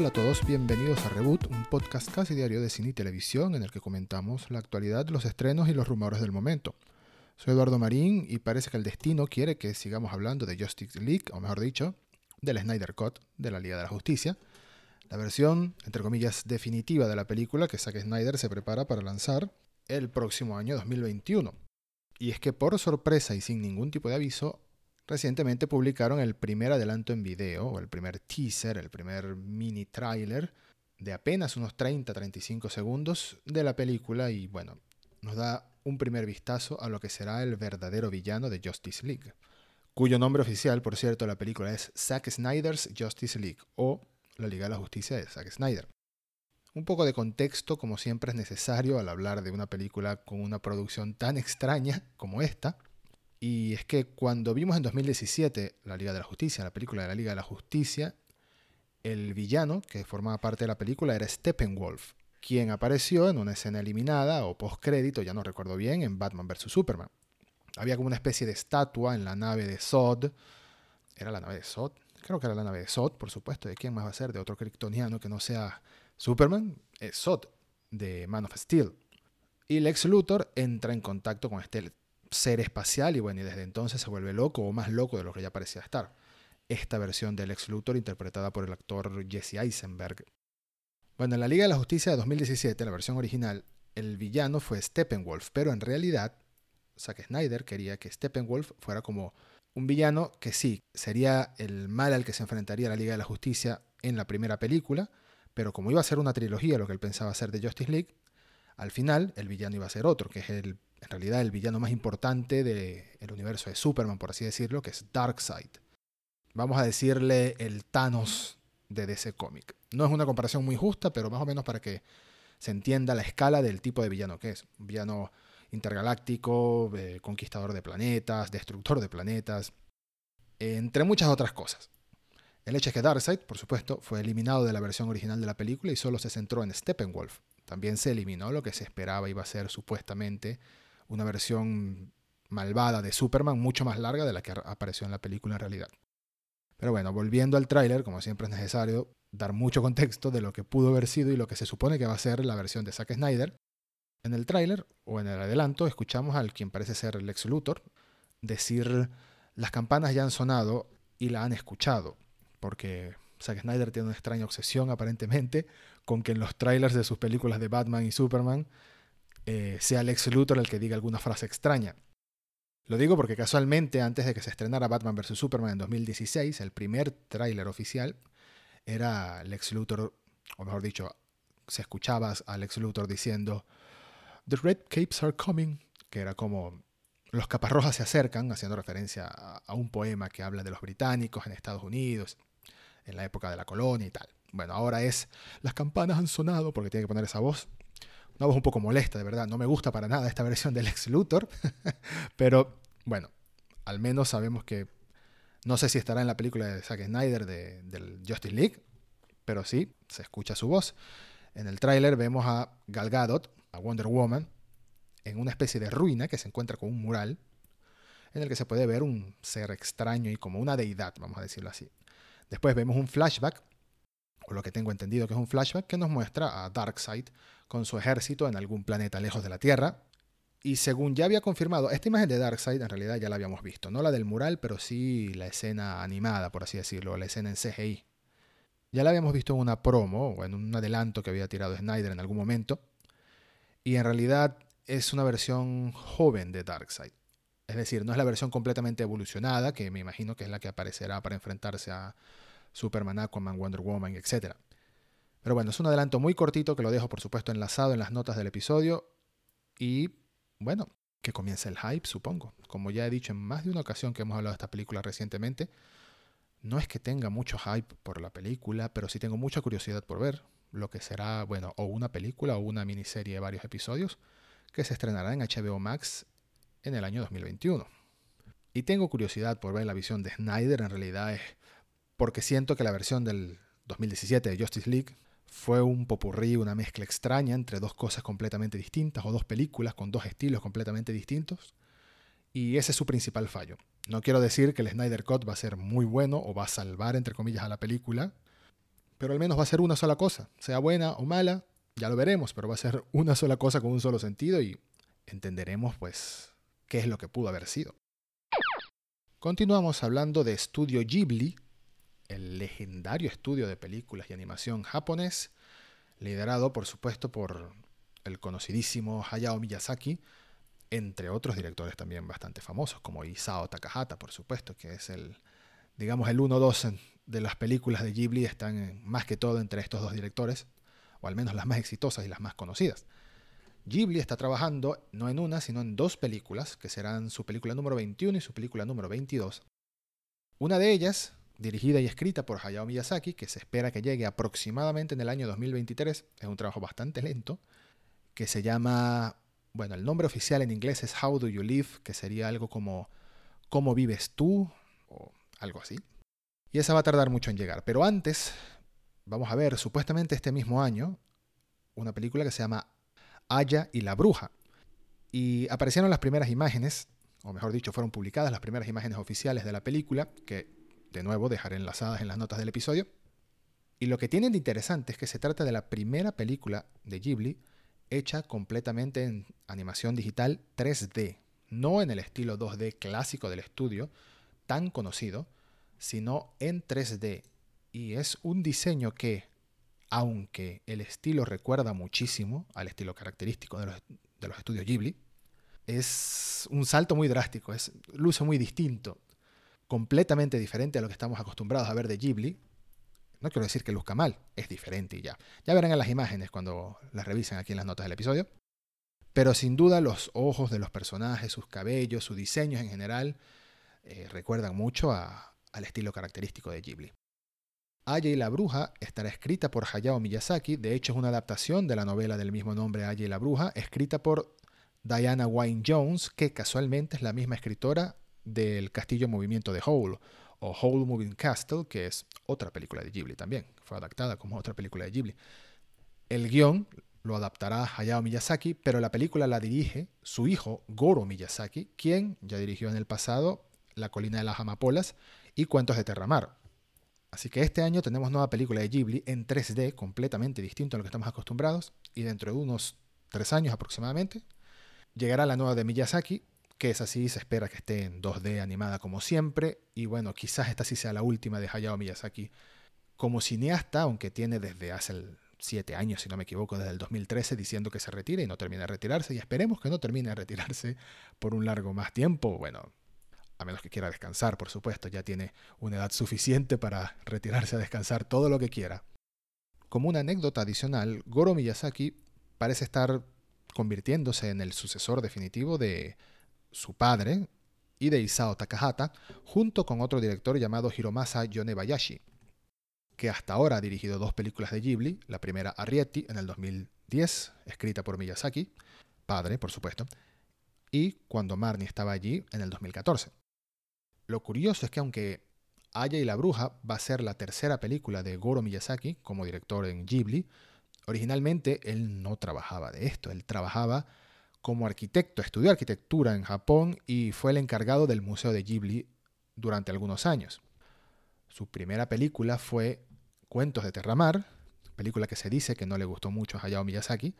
Hola a todos, bienvenidos a Reboot, un podcast casi diario de cine y televisión en el que comentamos la actualidad, los estrenos y los rumores del momento. Soy Eduardo Marín y parece que el destino quiere que sigamos hablando de Justice League, o mejor dicho, del Snyder Cut de la Liga de la Justicia, la versión, entre comillas, definitiva de la película que Zack Snyder se prepara para lanzar el próximo año 2021. Y es que por sorpresa y sin ningún tipo de aviso, recientemente publicaron el primer adelanto en video, o el primer teaser, el primer mini trailer, de apenas unos 30-35 segundos de la película y bueno, nos da un primer vistazo a lo que será el verdadero villano de Justice League, cuyo nombre oficial, por cierto, de la película es Zack Snyder's Justice League o la Liga de la Justicia de Zack Snyder. Un poco de contexto, como siempre es necesario al hablar de una película con una producción tan extraña como esta, y es que cuando vimos en 2017 La Liga de la Justicia, la película de la Liga de la Justicia, el villano que formaba parte de la película era Steppenwolf, quien apareció en una escena eliminada o postcrédito, ya no recuerdo bien, en Batman vs. Superman. Había como una especie de estatua en la nave de Zod. ¿Era la nave de Zod? Creo que era la nave de Zod, por supuesto. ¿De quién más va a ser? De otro kryptoniano que no sea Superman. Es Zod, de Man of Steel. Y Lex Luthor entra en contacto con este ser espacial y bueno, y desde entonces se vuelve loco o más loco de lo que ya parecía estar. Esta versión del ex Luthor interpretada por el actor Jesse Eisenberg. Bueno, en la Liga de la Justicia de 2017, la versión original, el villano fue Steppenwolf, pero en realidad Zack Snyder quería que Steppenwolf fuera como un villano que sí, sería el mal al que se enfrentaría la Liga de la Justicia en la primera película, pero como iba a ser una trilogía lo que él pensaba hacer de Justice League, al final el villano iba a ser otro, que es el en realidad el villano más importante del universo de Superman, por así decirlo, que es Darkseid. Vamos a decirle el Thanos de DC Comic. No es una comparación muy justa, pero más o menos para que se entienda la escala del tipo de villano que es. Villano intergaláctico, eh, conquistador de planetas, destructor de planetas, entre muchas otras cosas. El hecho es que Darkseid, por supuesto, fue eliminado de la versión original de la película y solo se centró en Steppenwolf. También se eliminó lo que se esperaba iba a ser supuestamente una versión malvada de Superman mucho más larga de la que apareció en la película en realidad. Pero bueno, volviendo al tráiler, como siempre es necesario dar mucho contexto de lo que pudo haber sido y lo que se supone que va a ser la versión de Zack Snyder. En el tráiler o en el adelanto escuchamos al quien parece ser Lex Luthor decir las campanas ya han sonado y la han escuchado, porque Zack Snyder tiene una extraña obsesión aparentemente con que en los trailers de sus películas de Batman y Superman eh, sea Lex Luthor el que diga alguna frase extraña. Lo digo porque casualmente antes de que se estrenara Batman vs. Superman en 2016, el primer tráiler oficial era Lex Luthor, o mejor dicho, se escuchaba a Lex Luthor diciendo The Red Capes are coming, que era como los capas rojas se acercan, haciendo referencia a un poema que habla de los británicos en Estados Unidos, en la época de la colonia y tal. Bueno, ahora es las campanas han sonado porque tiene que poner esa voz una voz un poco molesta, de verdad. No me gusta para nada esta versión del ex Luthor. pero bueno, al menos sabemos que. No sé si estará en la película de Zack Snyder de, del Justice League, pero sí, se escucha su voz. En el tráiler vemos a Gal Gadot, a Wonder Woman, en una especie de ruina que se encuentra con un mural en el que se puede ver un ser extraño y como una deidad, vamos a decirlo así. Después vemos un flashback o lo que tengo entendido que es un flashback que nos muestra a Darkseid con su ejército en algún planeta lejos de la Tierra. Y según ya había confirmado, esta imagen de Darkseid en realidad ya la habíamos visto, no la del mural, pero sí la escena animada, por así decirlo, la escena en CGI. Ya la habíamos visto en una promo o en un adelanto que había tirado Snyder en algún momento. Y en realidad es una versión joven de Darkseid. Es decir, no es la versión completamente evolucionada, que me imagino que es la que aparecerá para enfrentarse a Superman, Aquaman, Wonder Woman, etc. Pero bueno, es un adelanto muy cortito que lo dejo por supuesto enlazado en las notas del episodio y bueno, que comience el hype supongo. Como ya he dicho en más de una ocasión que hemos hablado de esta película recientemente, no es que tenga mucho hype por la película, pero sí tengo mucha curiosidad por ver lo que será, bueno, o una película o una miniserie de varios episodios que se estrenará en HBO Max en el año 2021. Y tengo curiosidad por ver la visión de Snyder, en realidad es porque siento que la versión del 2017 de Justice League fue un popurrí, una mezcla extraña entre dos cosas completamente distintas o dos películas con dos estilos completamente distintos. Y ese es su principal fallo. No quiero decir que el Snyder Cut va a ser muy bueno o va a salvar, entre comillas, a la película, pero al menos va a ser una sola cosa, sea buena o mala, ya lo veremos, pero va a ser una sola cosa con un solo sentido y entenderemos pues qué es lo que pudo haber sido. Continuamos hablando de Estudio Ghibli, el legendario estudio de películas y animación japonés, liderado por supuesto por el conocidísimo Hayao Miyazaki, entre otros directores también bastante famosos, como Isao Takahata, por supuesto, que es el, digamos, el 1-2 de las películas de Ghibli, están más que todo entre estos dos directores, o al menos las más exitosas y las más conocidas. Ghibli está trabajando no en una, sino en dos películas, que serán su película número 21 y su película número 22. Una de ellas, dirigida y escrita por Hayao Miyazaki, que se espera que llegue aproximadamente en el año 2023, es un trabajo bastante lento, que se llama, bueno, el nombre oficial en inglés es How Do You Live, que sería algo como ¿Cómo vives tú? o algo así. Y esa va a tardar mucho en llegar. Pero antes, vamos a ver, supuestamente este mismo año, una película que se llama Aya y la Bruja. Y aparecieron las primeras imágenes, o mejor dicho, fueron publicadas las primeras imágenes oficiales de la película, que de nuevo dejaré enlazadas en las notas del episodio. Y lo que tienen de interesante es que se trata de la primera película de Ghibli hecha completamente en animación digital 3D, no en el estilo 2D clásico del estudio, tan conocido, sino en 3D. Y es un diseño que, aunque el estilo recuerda muchísimo al estilo característico de los, estudios Ghibli, es un salto muy drástico, es luce muy distinto, completamente diferente a lo que estamos acostumbrados a ver de Ghibli. No quiero decir que luzca mal, es diferente y ya. Ya verán en las imágenes cuando las revisen aquí en las notas del episodio. Pero sin duda los ojos de los personajes, sus cabellos, sus diseños en general, eh, recuerdan mucho al estilo característico de Ghibli. Aya y la bruja estará escrita por Hayao Miyazaki, de hecho es una adaptación de la novela del mismo nombre Aya y la bruja, escrita por Diana Wynne Jones, que casualmente es la misma escritora del Castillo en Movimiento de Howl, o Howl Moving Castle, que es otra película de Ghibli también, fue adaptada como otra película de Ghibli. El guion lo adaptará Hayao Miyazaki, pero la película la dirige su hijo Goro Miyazaki, quien ya dirigió en el pasado la colina de las amapolas y Cuentos de Terramar. Así que este año tenemos nueva película de Ghibli en 3D, completamente distinto a lo que estamos acostumbrados, y dentro de unos tres años aproximadamente llegará la nueva de Miyazaki, que es así, se espera que esté en 2D animada como siempre, y bueno, quizás esta sí sea la última de Hayao Miyazaki como cineasta, aunque tiene desde hace siete años, si no me equivoco, desde el 2013, diciendo que se retire y no termina de retirarse, y esperemos que no termine de retirarse por un largo más tiempo. Bueno, a menos que quiera descansar, por supuesto, ya tiene una edad suficiente para retirarse a descansar todo lo que quiera. Como una anécdota adicional, Goro Miyazaki parece estar convirtiéndose en el sucesor definitivo de su padre y de Isao Takahata, junto con otro director llamado Hiromasa Yonebayashi, que hasta ahora ha dirigido dos películas de Ghibli, la primera Arrietty en el 2010, escrita por Miyazaki, padre, por supuesto, y Cuando Marnie estaba allí en el 2014. Lo curioso es que aunque Aya y la Bruja va a ser la tercera película de Goro Miyazaki como director en Ghibli, originalmente él no trabajaba de esto, él trabajaba como arquitecto, estudió arquitectura en Japón y fue el encargado del Museo de Ghibli durante algunos años. Su primera película fue Cuentos de Terramar, película que se dice que no le gustó mucho a Hayao Miyazaki,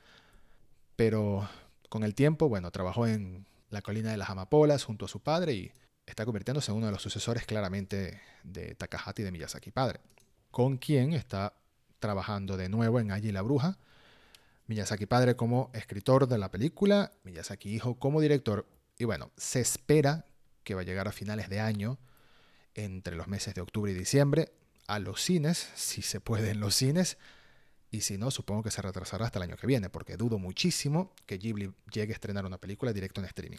pero con el tiempo, bueno, trabajó en La colina de las amapolas junto a su padre y está convirtiéndose en uno de los sucesores claramente de Takahata y de Miyazaki padre, con quien está trabajando de nuevo en Allí la Bruja, Miyazaki padre como escritor de la película, Miyazaki hijo como director, y bueno, se espera que va a llegar a finales de año, entre los meses de octubre y diciembre, a los cines, si se puede en los cines, y si no, supongo que se retrasará hasta el año que viene, porque dudo muchísimo que Ghibli llegue a estrenar una película directo en streaming.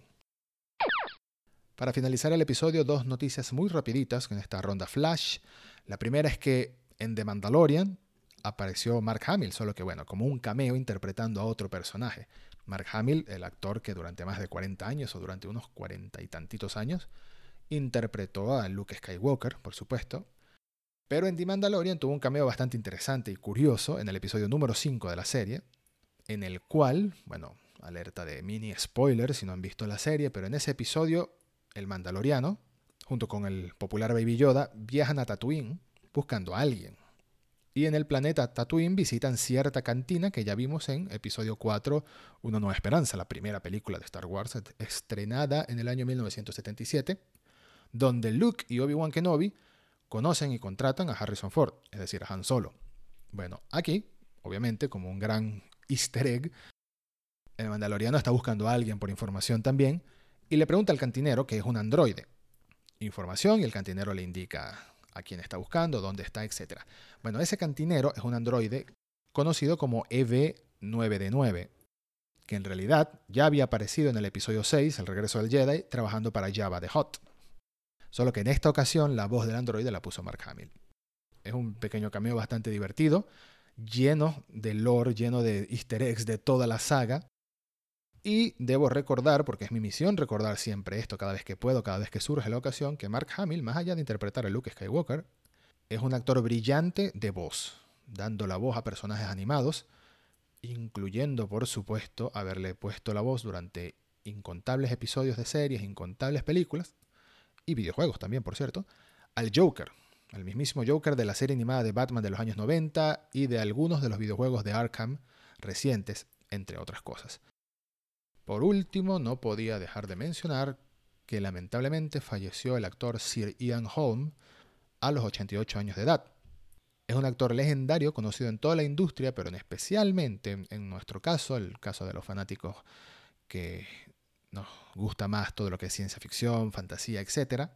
Para finalizar el episodio, dos noticias muy rapiditas en esta ronda flash. La primera es que en The Mandalorian apareció Mark Hamill, solo que bueno, como un cameo interpretando a otro personaje. Mark Hamill, el actor que durante más de 40 años o durante unos 40 y tantitos años interpretó a Luke Skywalker, por supuesto. Pero en The Mandalorian tuvo un cameo bastante interesante y curioso en el episodio número 5 de la serie, en el cual, bueno, alerta de mini spoiler si no han visto la serie, pero en ese episodio el Mandaloriano, junto con el popular Baby Yoda, viajan a Tatooine buscando a alguien. Y en el planeta Tatooine visitan cierta cantina que ya vimos en episodio 4, Una Nueva Esperanza, la primera película de Star Wars estrenada en el año 1977, donde Luke y Obi-Wan Kenobi conocen y contratan a Harrison Ford, es decir, a Han Solo. Bueno, aquí, obviamente, como un gran easter egg, el mandaloriano está buscando a alguien por información también y le pregunta al cantinero que es un androide. Información y el cantinero le indica a quién está buscando, dónde está, etc. Bueno, ese cantinero es un androide conocido como EV9D9, que en realidad ya había aparecido en el episodio 6, El regreso del Jedi, trabajando para Java the Hot. Solo que en esta ocasión la voz del androide la puso Mark Hamill. Es un pequeño cameo bastante divertido, lleno de lore, lleno de easter eggs de toda la saga. Y debo recordar, porque es mi misión recordar siempre esto cada vez que puedo, cada vez que surge la ocasión, que Mark Hamill, más allá de interpretar a Luke Skywalker, es un actor brillante de voz, dando la voz a personajes animados, incluyendo, por supuesto, haberle puesto la voz durante incontables episodios de series, incontables películas, y videojuegos también, por cierto, al Joker, el mismísimo Joker de la serie animada de Batman de los años 90 y de algunos de los videojuegos de Arkham recientes, entre otras cosas. Por último, no podía dejar de mencionar que lamentablemente falleció el actor Sir Ian Holm a los 88 años de edad. Es un actor legendario conocido en toda la industria, pero en especialmente en nuestro caso, el caso de los fanáticos que nos gusta más todo lo que es ciencia ficción, fantasía, etc.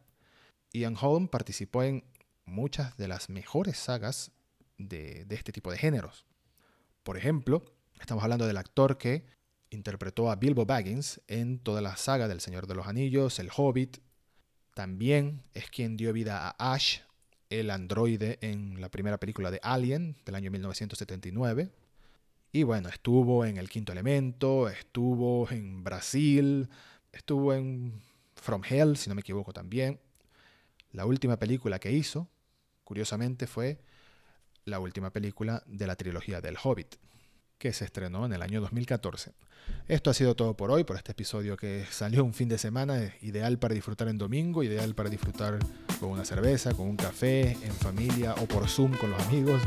Ian Holm participó en muchas de las mejores sagas de, de este tipo de géneros. Por ejemplo, estamos hablando del actor que interpretó a Bilbo Baggins en toda la saga del Señor de los Anillos, El Hobbit. También es quien dio vida a Ash, el androide en la primera película de Alien del año 1979. Y bueno, estuvo en El Quinto Elemento, estuvo en Brasil, estuvo en From Hell, si no me equivoco también. La última película que hizo, curiosamente, fue la última película de la trilogía del Hobbit, que se estrenó en el año 2014. Esto ha sido todo por hoy, por este episodio que salió un fin de semana, ideal para disfrutar en domingo, ideal para disfrutar con una cerveza, con un café, en familia o por Zoom con los amigos.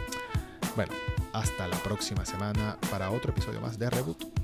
Bueno, hasta la próxima semana para otro episodio más de Reboot.